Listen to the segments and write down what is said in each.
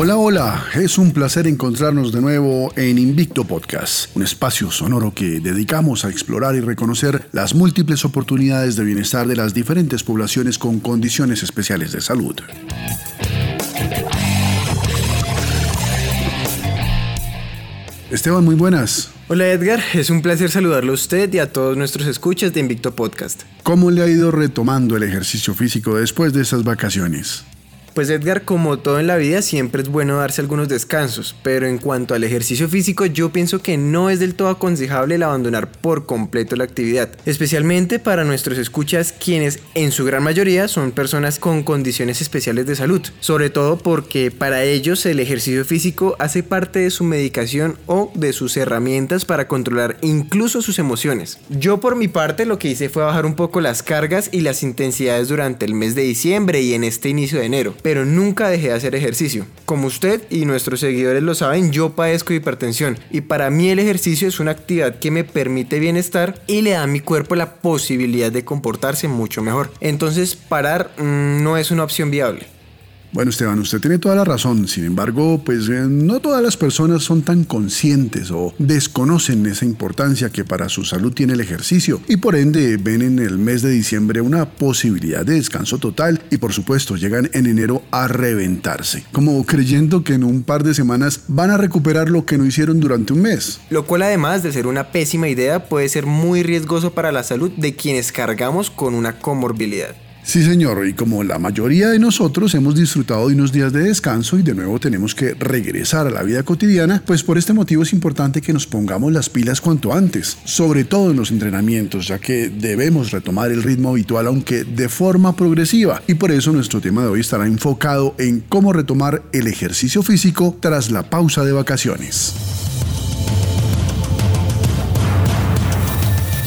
Hola, hola, es un placer encontrarnos de nuevo en Invicto Podcast, un espacio sonoro que dedicamos a explorar y reconocer las múltiples oportunidades de bienestar de las diferentes poblaciones con condiciones especiales de salud. Esteban, muy buenas. Hola Edgar, es un placer saludarlo a usted y a todos nuestros escuchas de Invicto Podcast. ¿Cómo le ha ido retomando el ejercicio físico después de esas vacaciones? Pues Edgar, como todo en la vida, siempre es bueno darse algunos descansos, pero en cuanto al ejercicio físico, yo pienso que no es del todo aconsejable el abandonar por completo la actividad, especialmente para nuestros escuchas, quienes en su gran mayoría son personas con condiciones especiales de salud, sobre todo porque para ellos el ejercicio físico hace parte de su medicación o de sus herramientas para controlar incluso sus emociones. Yo por mi parte lo que hice fue bajar un poco las cargas y las intensidades durante el mes de diciembre y en este inicio de enero pero nunca dejé de hacer ejercicio. Como usted y nuestros seguidores lo saben, yo padezco hipertensión y para mí el ejercicio es una actividad que me permite bienestar y le da a mi cuerpo la posibilidad de comportarse mucho mejor. Entonces parar mm, no es una opción viable. Bueno, Esteban, usted tiene toda la razón. Sin embargo, pues eh, no todas las personas son tan conscientes o desconocen esa importancia que para su salud tiene el ejercicio y por ende ven en el mes de diciembre una posibilidad de descanso total y por supuesto llegan en enero a reventarse, como creyendo que en un par de semanas van a recuperar lo que no hicieron durante un mes. Lo cual además de ser una pésima idea puede ser muy riesgoso para la salud de quienes cargamos con una comorbilidad. Sí, señor, y como la mayoría de nosotros hemos disfrutado de unos días de descanso y de nuevo tenemos que regresar a la vida cotidiana, pues por este motivo es importante que nos pongamos las pilas cuanto antes, sobre todo en los entrenamientos, ya que debemos retomar el ritmo habitual aunque de forma progresiva, y por eso nuestro tema de hoy estará enfocado en cómo retomar el ejercicio físico tras la pausa de vacaciones.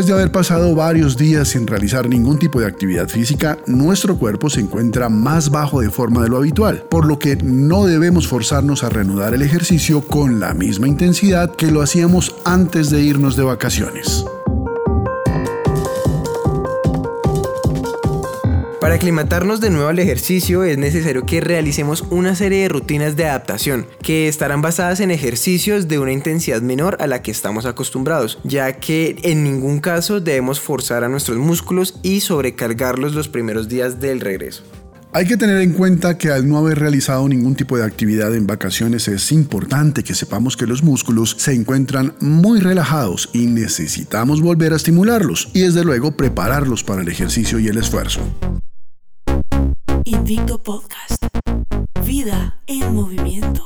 Después de haber pasado varios días sin realizar ningún tipo de actividad física, nuestro cuerpo se encuentra más bajo de forma de lo habitual, por lo que no debemos forzarnos a reanudar el ejercicio con la misma intensidad que lo hacíamos antes de irnos de vacaciones. Para aclimatarnos de nuevo al ejercicio es necesario que realicemos una serie de rutinas de adaptación que estarán basadas en ejercicios de una intensidad menor a la que estamos acostumbrados, ya que en ningún caso debemos forzar a nuestros músculos y sobrecargarlos los primeros días del regreso. Hay que tener en cuenta que al no haber realizado ningún tipo de actividad en vacaciones es importante que sepamos que los músculos se encuentran muy relajados y necesitamos volver a estimularlos y desde luego prepararlos para el ejercicio y el esfuerzo. Invicto Podcast. Vida en movimiento.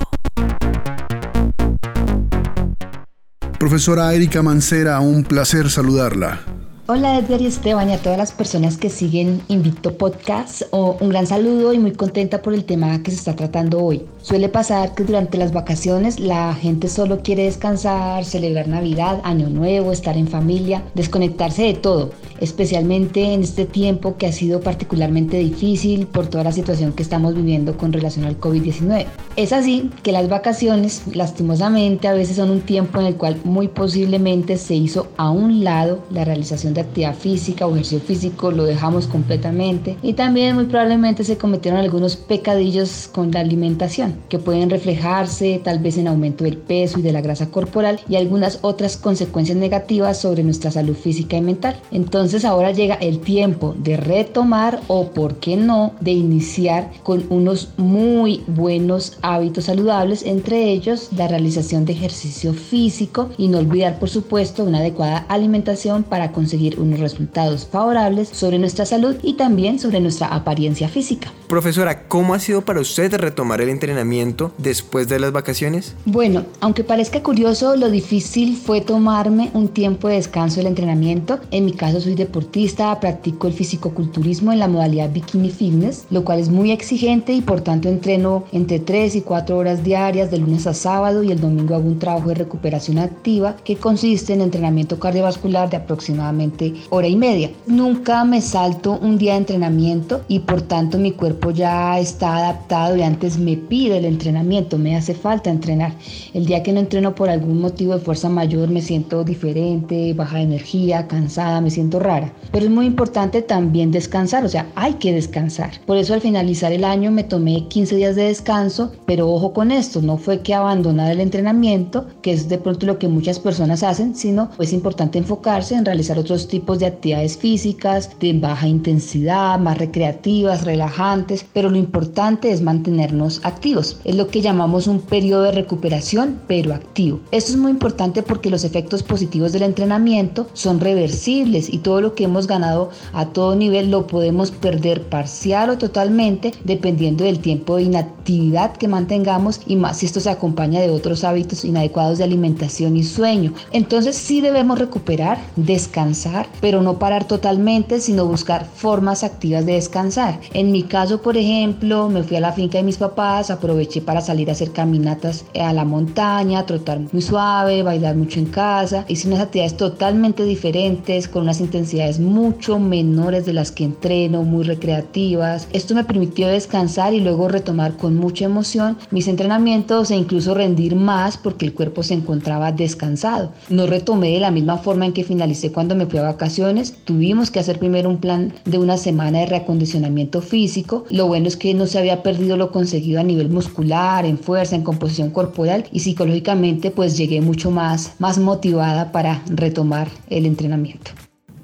Profesora Erika Mancera, un placer saludarla. Hola Edgar y Esteban y a todas las personas que siguen Invicto Podcast. Oh, un gran saludo y muy contenta por el tema que se está tratando hoy. Suele pasar que durante las vacaciones la gente solo quiere descansar, celebrar Navidad, Año Nuevo, estar en familia, desconectarse de todo, especialmente en este tiempo que ha sido particularmente difícil por toda la situación que estamos viviendo con relación al COVID-19. Es así que las vacaciones, lastimosamente, a veces son un tiempo en el cual muy posiblemente se hizo a un lado la realización de actividad física o ejercicio físico, lo dejamos completamente y también muy probablemente se cometieron algunos pecadillos con la alimentación. que pueden reflejarse tal vez en aumento del peso y de la grasa corporal y algunas otras consecuencias negativas sobre nuestra salud física y mental. Entonces ahora llega el tiempo de retomar o, por qué no, de iniciar con unos muy buenos hábitos saludables, entre ellos la realización de ejercicio físico y no olvidar, por supuesto, una adecuada alimentación para conseguir unos resultados favorables sobre nuestra salud y también sobre nuestra apariencia física. Profesora, ¿cómo ha sido para usted retomar el entrenamiento después de las vacaciones? Bueno, aunque parezca curioso, lo difícil fue tomarme un tiempo de descanso del entrenamiento. En mi caso soy deportista, practico el fisicoculturismo en la modalidad bikini fitness, lo cual es muy exigente y por tanto entreno entre 3 y 4 horas diarias de lunes a sábado y el domingo hago un trabajo de recuperación activa que consiste en entrenamiento cardiovascular de aproximadamente hora y media. Nunca me salto un día de entrenamiento y por tanto mi cuerpo ya está adaptado y antes me pide el entrenamiento, me hace falta entrenar. El día que no entreno por algún motivo de fuerza mayor me siento diferente, baja de energía, cansada, me siento rara. Pero es muy importante también descansar, o sea, hay que descansar. Por eso al finalizar el año me tomé 15 días de descanso, pero ojo con esto, no fue que abandonar el entrenamiento, que es de pronto lo que muchas personas hacen, sino es importante enfocarse en realizar otros tipos de actividades físicas de baja intensidad, más recreativas, relajantes, pero lo importante es mantenernos activos. Es lo que llamamos un periodo de recuperación, pero activo. Esto es muy importante porque los efectos positivos del entrenamiento son reversibles y todo lo que hemos ganado a todo nivel lo podemos perder parcial o totalmente dependiendo del tiempo de inactividad que mantengamos y más si esto se acompaña de otros hábitos inadecuados de alimentación y sueño. Entonces sí debemos recuperar, descansar, pero no parar totalmente, sino buscar formas activas de descansar. En mi caso, por ejemplo, me fui a la finca de mis papás, aproveché para salir a hacer caminatas a la montaña, trotar muy suave, bailar mucho en casa, hice unas actividades totalmente diferentes, con unas intensidades mucho menores de las que entreno, muy recreativas. Esto me permitió descansar y luego retomar con mucha emoción mis entrenamientos e incluso rendir más porque el cuerpo se encontraba descansado. No retomé de la misma forma en que finalicé cuando me fui a vacaciones. Tuvimos que hacer primero un plan de una semana de reacondicionamiento físico. Lo bueno es que no se había perdido lo conseguido a nivel muscular, en fuerza, en composición corporal y psicológicamente pues llegué mucho más, más motivada para retomar el entrenamiento.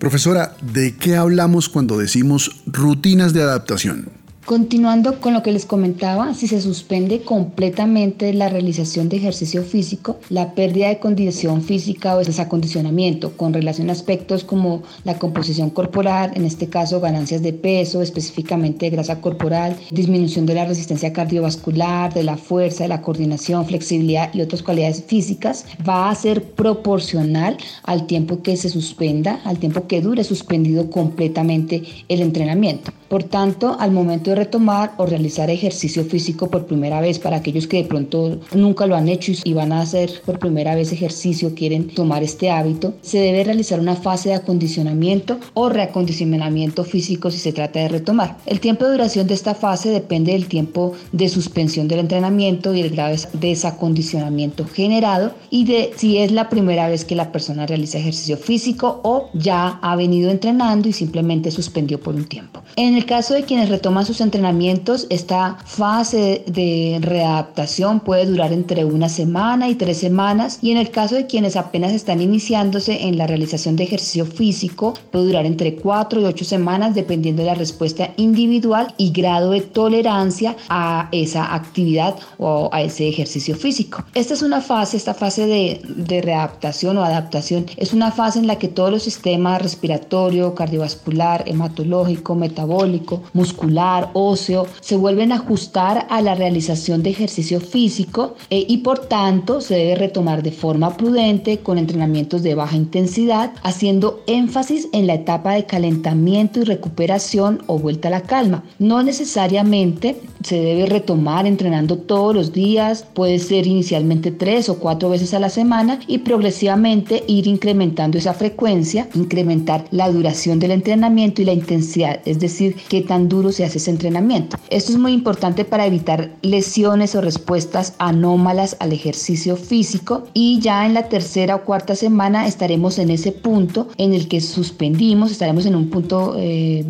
Profesora, ¿de qué hablamos cuando decimos rutinas de adaptación? Continuando con lo que les comentaba, si se suspende completamente la realización de ejercicio físico, la pérdida de condición física o desacondicionamiento con relación a aspectos como la composición corporal, en este caso ganancias de peso, específicamente de grasa corporal, disminución de la resistencia cardiovascular, de la fuerza, de la coordinación, flexibilidad y otras cualidades físicas, va a ser proporcional al tiempo que se suspenda, al tiempo que dure suspendido completamente el entrenamiento. Por tanto, al momento de retomar o realizar ejercicio físico por primera vez, para aquellos que de pronto nunca lo han hecho y van a hacer por primera vez ejercicio, quieren tomar este hábito, se debe realizar una fase de acondicionamiento o reacondicionamiento físico si se trata de retomar. El tiempo de duración de esta fase depende del tiempo de suspensión del entrenamiento y el grado de desacondicionamiento generado y de si es la primera vez que la persona realiza ejercicio físico o ya ha venido entrenando y simplemente suspendió por un tiempo. En el caso de quienes retoman sus entrenamientos, esta fase de readaptación puede durar entre una semana y tres semanas y en el caso de quienes apenas están iniciándose en la realización de ejercicio físico, puede durar entre cuatro y ocho semanas dependiendo de la respuesta individual y grado de tolerancia a esa actividad o a ese ejercicio físico. Esta es una fase, esta fase de, de readaptación o adaptación, es una fase en la que todos los sistemas respiratorio, cardiovascular, hematológico, metabólico, muscular, óseo, se vuelven a ajustar a la realización de ejercicio físico eh, y por tanto se debe retomar de forma prudente con entrenamientos de baja intensidad, haciendo énfasis en la etapa de calentamiento y recuperación o vuelta a la calma. No necesariamente se debe retomar entrenando todos los días, puede ser inicialmente tres o cuatro veces a la semana y progresivamente ir incrementando esa frecuencia, incrementar la duración del entrenamiento y la intensidad, es decir, qué tan duro se hace ese Esto es muy importante para evitar lesiones o respuestas anómalas al ejercicio físico y ya en la tercera o cuarta semana estaremos en ese punto en el que suspendimos, estaremos en un punto eh,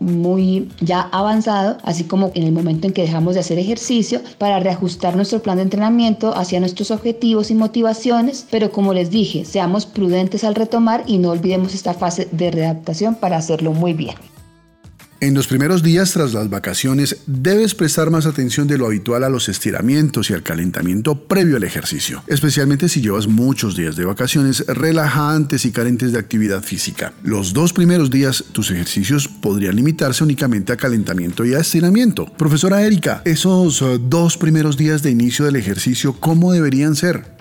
muy ya avanzado, así como en el momento en que dejamos de hacer ejercicio para reajustar nuestro plan de entrenamiento hacia nuestros objetivos y motivaciones, pero como les dije, seamos prudentes al retomar y no olvidemos esta fase de readaptación para hacerlo muy bien. En los primeros días tras las vacaciones debes prestar más atención de lo habitual a los estiramientos y al calentamiento previo al ejercicio, especialmente si llevas muchos días de vacaciones relajantes y carentes de actividad física. Los dos primeros días tus ejercicios podrían limitarse únicamente a calentamiento y a estiramiento. Profesora Erika, esos eh, dos primeros días de inicio del ejercicio, ¿cómo deberían ser?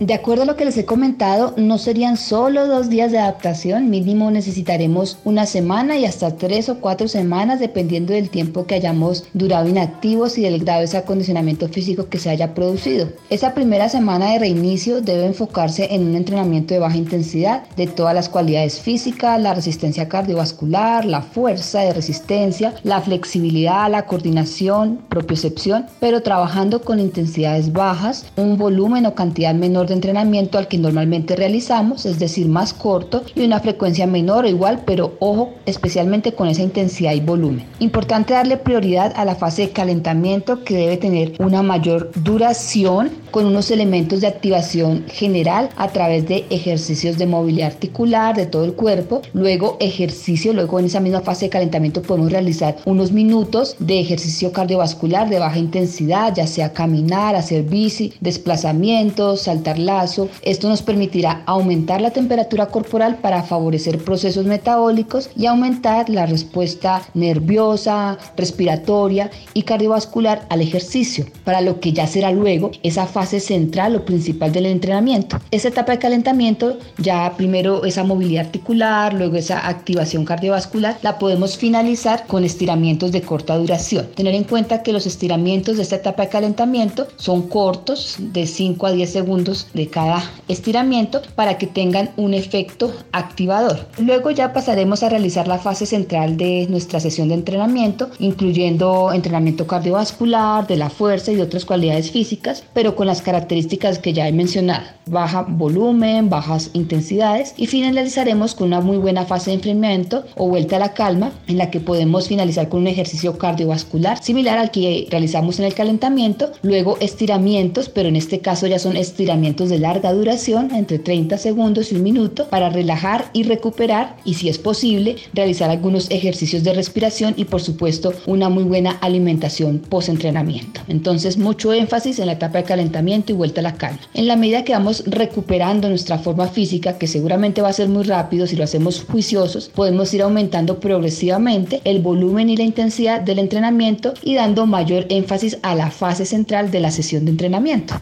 De acuerdo a lo que les he comentado, no serían solo dos días de adaptación, mínimo necesitaremos una semana y hasta tres o cuatro semanas dependiendo del tiempo que hayamos durado inactivos y del grado de ese acondicionamiento físico que se haya producido. Esa primera semana de reinicio debe enfocarse en un entrenamiento de baja intensidad de todas las cualidades físicas, la resistencia cardiovascular, la fuerza de resistencia, la flexibilidad, la coordinación, propiocepción, pero trabajando con intensidades bajas, un volumen o cantidad menor de entrenamiento al que normalmente realizamos, es decir, más corto y una frecuencia menor o igual, pero ojo, especialmente con esa intensidad y volumen. Importante darle prioridad a la fase de calentamiento que debe tener una mayor duración con unos elementos de activación general a través de ejercicios de movilidad articular de todo el cuerpo, luego ejercicio, luego en esa misma fase de calentamiento podemos realizar unos minutos de ejercicio cardiovascular de baja intensidad, ya sea caminar, hacer bici, desplazamientos, saltar lazo. Esto nos permitirá aumentar la temperatura corporal para favorecer procesos metabólicos y aumentar la respuesta nerviosa, respiratoria y cardiovascular al ejercicio, para lo que ya será luego esa fase central o principal del entrenamiento. Esa etapa de calentamiento, ya primero esa movilidad articular, luego esa activación cardiovascular, la podemos finalizar con estiramientos de corta duración. Tener en cuenta que los estiramientos de esta etapa de calentamiento son cortos, de 5 a 10 segundos de cada estiramiento para que tengan un efecto activador. Luego ya pasaremos a realizar la fase central de nuestra sesión de entrenamiento, incluyendo entrenamiento cardiovascular, de la fuerza y de otras cualidades físicas, pero con las características que ya he mencionado. Baja volumen, bajas intensidades y finalizaremos con una muy buena fase de enfriamiento o vuelta a la calma en la que podemos finalizar con un ejercicio cardiovascular similar al que realizamos en el calentamiento, luego estiramientos, pero en este caso ya son estiramientos de larga duración, entre 30 segundos y un minuto, para relajar y recuperar y si es posible realizar algunos ejercicios de respiración y por supuesto una muy buena alimentación post-entrenamiento. Entonces mucho énfasis en la etapa de y vuelta a la calma. En la medida que vamos recuperando nuestra forma física, que seguramente va a ser muy rápido si lo hacemos juiciosos, podemos ir aumentando progresivamente el volumen y la intensidad del entrenamiento y dando mayor énfasis a la fase central de la sesión de entrenamiento.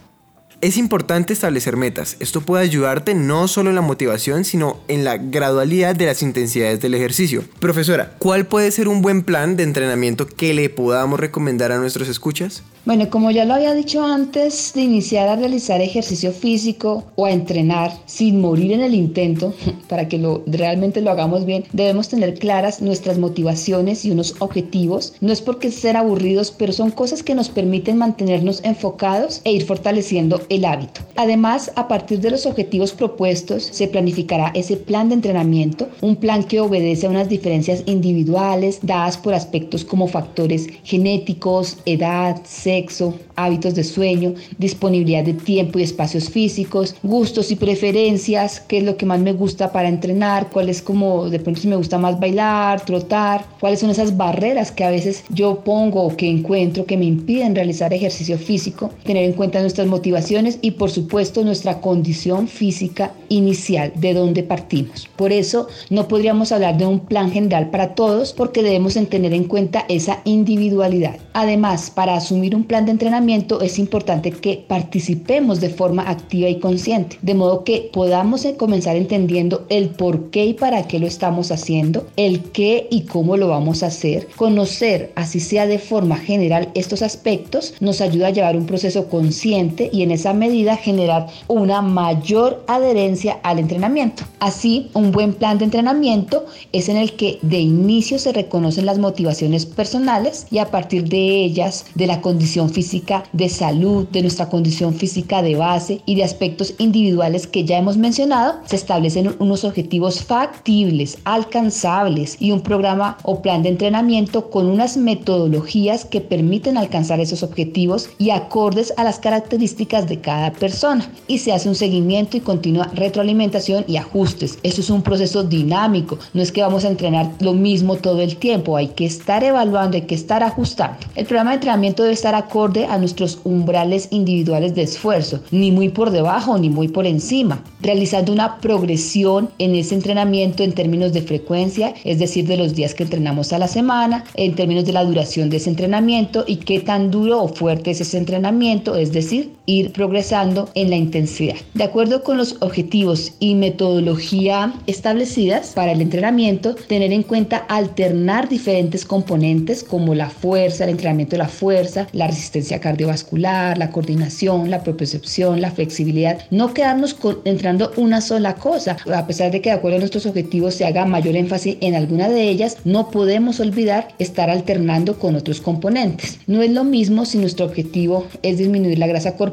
Es importante establecer metas. Esto puede ayudarte no solo en la motivación, sino en la gradualidad de las intensidades del ejercicio. Profesora, ¿cuál puede ser un buen plan de entrenamiento que le podamos recomendar a nuestros escuchas? Bueno, como ya lo había dicho antes de iniciar a realizar ejercicio físico o a entrenar sin morir en el intento, para que lo, realmente lo hagamos bien, debemos tener claras nuestras motivaciones y unos objetivos. No es porque ser aburridos, pero son cosas que nos permiten mantenernos enfocados e ir fortaleciendo el hábito. Además, a partir de los objetivos propuestos, se planificará ese plan de entrenamiento, un plan que obedece a unas diferencias individuales dadas por aspectos como factores genéticos, edad, sexo, sexo, hábitos de sueño, disponibilidad de tiempo y espacios físicos, gustos y preferencias, qué es lo que más me gusta para entrenar, cuál es como de pronto si me gusta más bailar, trotar, cuáles son esas barreras que a veces yo pongo o que encuentro que me impiden realizar ejercicio físico, tener en cuenta nuestras motivaciones y por supuesto nuestra condición física inicial, de dónde partimos. Por eso no podríamos hablar de un plan general para todos porque debemos tener en cuenta esa individualidad. Además, para asumir un un plan de entrenamiento es importante que participemos de forma activa y consciente, de modo que podamos eh, comenzar entendiendo el por qué y para qué lo estamos haciendo, el qué y cómo lo vamos a hacer. Conocer, así sea de forma general, estos aspectos nos ayuda a llevar un proceso consciente y en esa medida generar una mayor adherencia al entrenamiento. Así, un buen plan de entrenamiento es en el que de inicio se reconocen las motivaciones personales y a partir de ellas, de la condición física de salud, de nuestra condición física de base y de aspectos individuales que ya hemos mencionado, se establecen unos objetivos factibles, alcanzables y un programa o plan de entrenamiento con unas metodologías que permiten alcanzar esos objetivos y acordes a las características de cada persona. Y se hace un seguimiento y continua retroalimentación y ajustes. Esto es un proceso dinámico, no es que vamos a entrenar lo mismo todo el tiempo, hay que estar evaluando, hay que estar ajustando. El programa de entrenamiento debe estar acorde a nuestros umbrales individuales de esfuerzo, ni muy por debajo ni muy por encima, realizando una progresión en ese entrenamiento en términos de frecuencia, es decir, de los días que entrenamos a la semana, en términos de la duración de ese entrenamiento y qué tan duro o fuerte es ese entrenamiento, es decir, ir progresando en la intensidad. De acuerdo con los objetivos y metodología establecidas para el entrenamiento, tener en cuenta alternar diferentes componentes como la fuerza, el entrenamiento de la fuerza, la resistencia cardiovascular, la coordinación, la propiocepción, la flexibilidad. No quedarnos con, entrenando una sola cosa. A pesar de que de acuerdo a nuestros objetivos se haga mayor énfasis en alguna de ellas, no podemos olvidar estar alternando con otros componentes. No es lo mismo si nuestro objetivo es disminuir la grasa corporal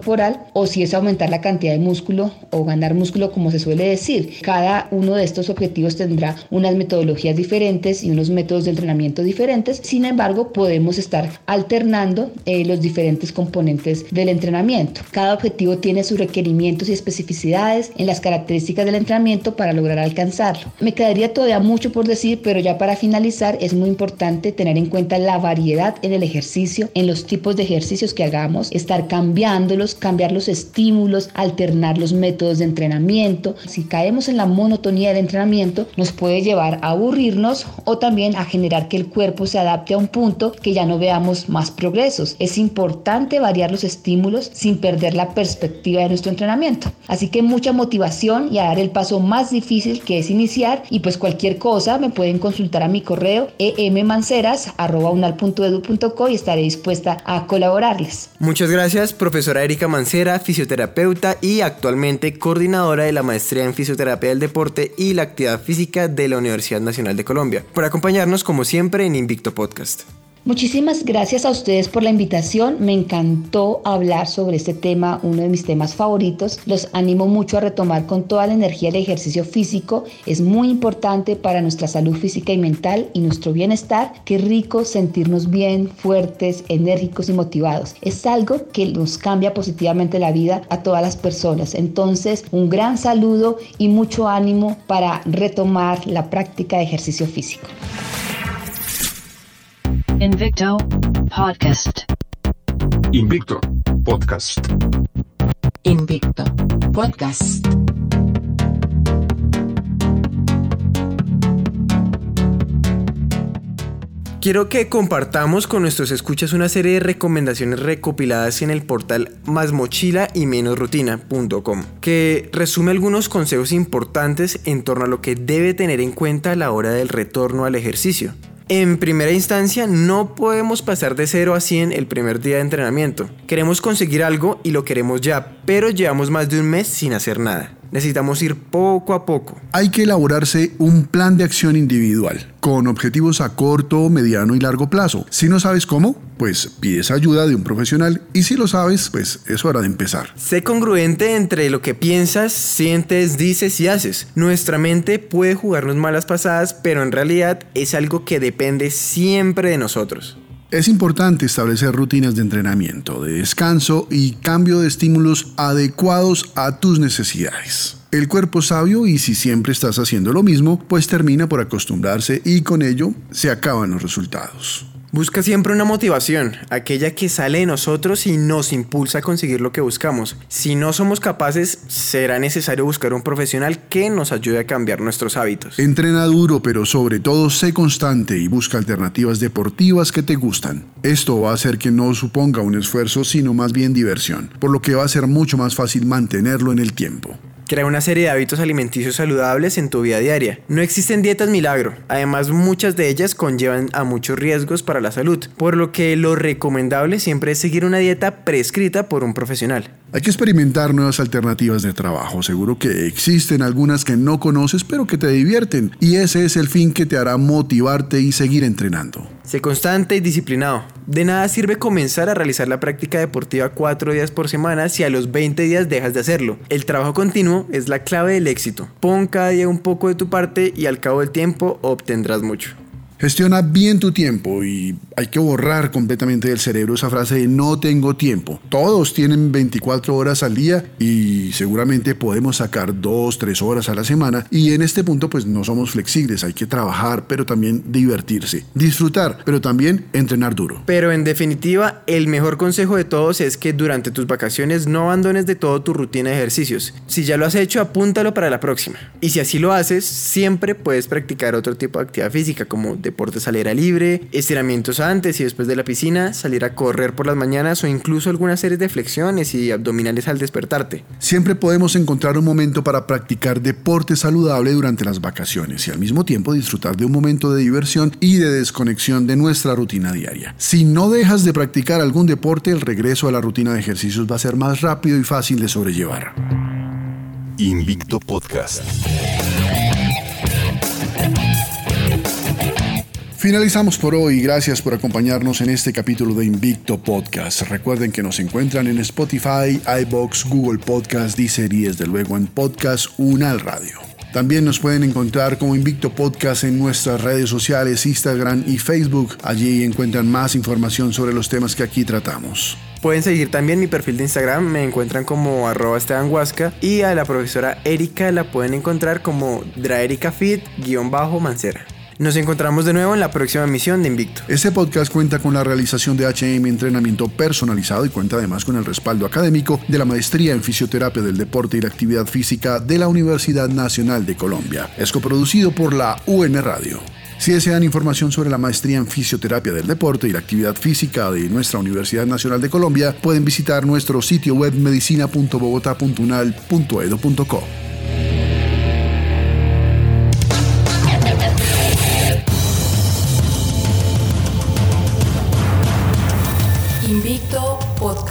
o si es aumentar la cantidad de músculo o ganar músculo como se suele decir. Cada uno de estos objetivos tendrá unas metodologías diferentes y unos métodos de entrenamiento diferentes. Sin embargo, podemos estar alternando eh, los diferentes componentes del entrenamiento. Cada objetivo tiene sus requerimientos y especificidades en las características del entrenamiento para lograr alcanzarlo. Me quedaría todavía mucho por decir, pero ya para finalizar es muy importante tener en cuenta la variedad en el ejercicio, en los tipos de ejercicios que hagamos, estar cambiándolos, cambiar los estímulos, alternar los métodos de entrenamiento. Si caemos en la monotonía del entrenamiento, nos puede llevar a aburrirnos o también a generar que el cuerpo se adapte a un punto que ya no veamos más progresos. Es importante variar los estímulos sin perder la perspectiva de nuestro entrenamiento. Así que mucha motivación y a dar el paso más difícil que es iniciar y pues cualquier cosa me pueden consultar a mi correo emmanceras.unal.edu.co y estaré dispuesta a colaborarles. Muchas gracias, profesora Erika Mancera, fisioterapeuta y actualmente coordinadora de la maestría en fisioterapia del deporte y la actividad física de la Universidad Nacional de Colombia, por acompañarnos como siempre en Invicto Podcast. Muchísimas gracias a ustedes por la invitación. Me encantó hablar sobre este tema, uno de mis temas favoritos. Los animo mucho a retomar con toda la energía el ejercicio físico. Es muy importante para nuestra salud física y mental y nuestro bienestar. Qué rico sentirnos bien, fuertes, enérgicos y motivados. Es algo que nos cambia positivamente la vida a todas las personas. Entonces, un gran saludo y mucho ánimo para retomar la práctica de ejercicio físico. Invicto Podcast. Invicto Podcast. Invicto Podcast. Quiero que compartamos con nuestros escuchas una serie de recomendaciones recopiladas en el portal másmochila y menosrutina.com, que resume algunos consejos importantes en torno a lo que debe tener en cuenta a la hora del retorno al ejercicio. En primera instancia, no podemos pasar de 0 a 100 el primer día de entrenamiento. Queremos conseguir algo y lo queremos ya, pero llevamos más de un mes sin hacer nada. Necesitamos ir poco a poco. Hay que elaborarse un plan de acción individual, con objetivos a corto, mediano y largo plazo. Si no sabes cómo, pues pides ayuda de un profesional y si lo sabes, pues es hora de empezar. Sé congruente entre lo que piensas, sientes, dices y haces. Nuestra mente puede jugarnos malas pasadas, pero en realidad es algo que depende siempre de nosotros. Es importante establecer rutinas de entrenamiento, de descanso y cambio de estímulos adecuados a tus necesidades. El cuerpo sabio y si siempre estás haciendo lo mismo, pues termina por acostumbrarse y con ello se acaban los resultados. Busca siempre una motivación, aquella que sale de nosotros y nos impulsa a conseguir lo que buscamos. Si no somos capaces, será necesario buscar un profesional que nos ayude a cambiar nuestros hábitos. Entrena duro, pero sobre todo sé constante y busca alternativas deportivas que te gustan. Esto va a hacer que no suponga un esfuerzo, sino más bien diversión, por lo que va a ser mucho más fácil mantenerlo en el tiempo. Crea una serie de hábitos alimenticios saludables en tu vida diaria. No existen dietas milagro, además muchas de ellas conllevan a muchos riesgos para la salud, por lo que lo recomendable siempre es seguir una dieta prescrita por un profesional. Hay que experimentar nuevas alternativas de trabajo. Seguro que existen algunas que no conoces pero que te divierten y ese es el fin que te hará motivarte y seguir entrenando. Sé constante y disciplinado. De nada sirve comenzar a realizar la práctica deportiva cuatro días por semana si a los 20 días dejas de hacerlo. El trabajo continuo es la clave del éxito. Pon cada día un poco de tu parte y al cabo del tiempo obtendrás mucho. Gestiona bien tu tiempo y hay que borrar completamente del cerebro esa frase de no tengo tiempo. Todos tienen 24 horas al día y seguramente podemos sacar 2, 3 horas a la semana y en este punto pues no somos flexibles, hay que trabajar pero también divertirse, disfrutar pero también entrenar duro. Pero en definitiva, el mejor consejo de todos es que durante tus vacaciones no abandones de todo tu rutina de ejercicios. Si ya lo has hecho, apúntalo para la próxima. Y si así lo haces, siempre puedes practicar otro tipo de actividad física como deportes al aire libre, estiramientos antes y después de la piscina, salir a correr por las mañanas o incluso algunas series de flexiones y abdominales al despertarte. Siempre podemos encontrar un momento para practicar deporte saludable durante las vacaciones y al mismo tiempo disfrutar de un momento de diversión y de desconexión de nuestra rutina diaria. Si no dejas de practicar algún deporte, el regreso a la rutina de ejercicios va a ser más rápido y fácil de sobrellevar. Invicto Podcast. Finalizamos por hoy. Gracias por acompañarnos en este capítulo de Invicto Podcast. Recuerden que nos encuentran en Spotify, iBox, Google Podcast, Deezer y desde luego en Podcast Unal Radio. También nos pueden encontrar como Invicto Podcast en nuestras redes sociales, Instagram y Facebook. Allí encuentran más información sobre los temas que aquí tratamos. Pueden seguir también mi perfil de Instagram, me encuentran como arroba Esteban y a la profesora Erika la pueden encontrar como draericafit-mancera. Nos encontramos de nuevo en la próxima emisión de Invicto. Este podcast cuenta con la realización de HM Entrenamiento Personalizado y cuenta además con el respaldo académico de la Maestría en Fisioterapia del Deporte y la Actividad Física de la Universidad Nacional de Colombia. Es coproducido por la UN Radio. Si desean información sobre la maestría en fisioterapia del deporte y la actividad física de nuestra Universidad Nacional de Colombia, pueden visitar nuestro sitio web medicina.bogotá.unal.edu.co.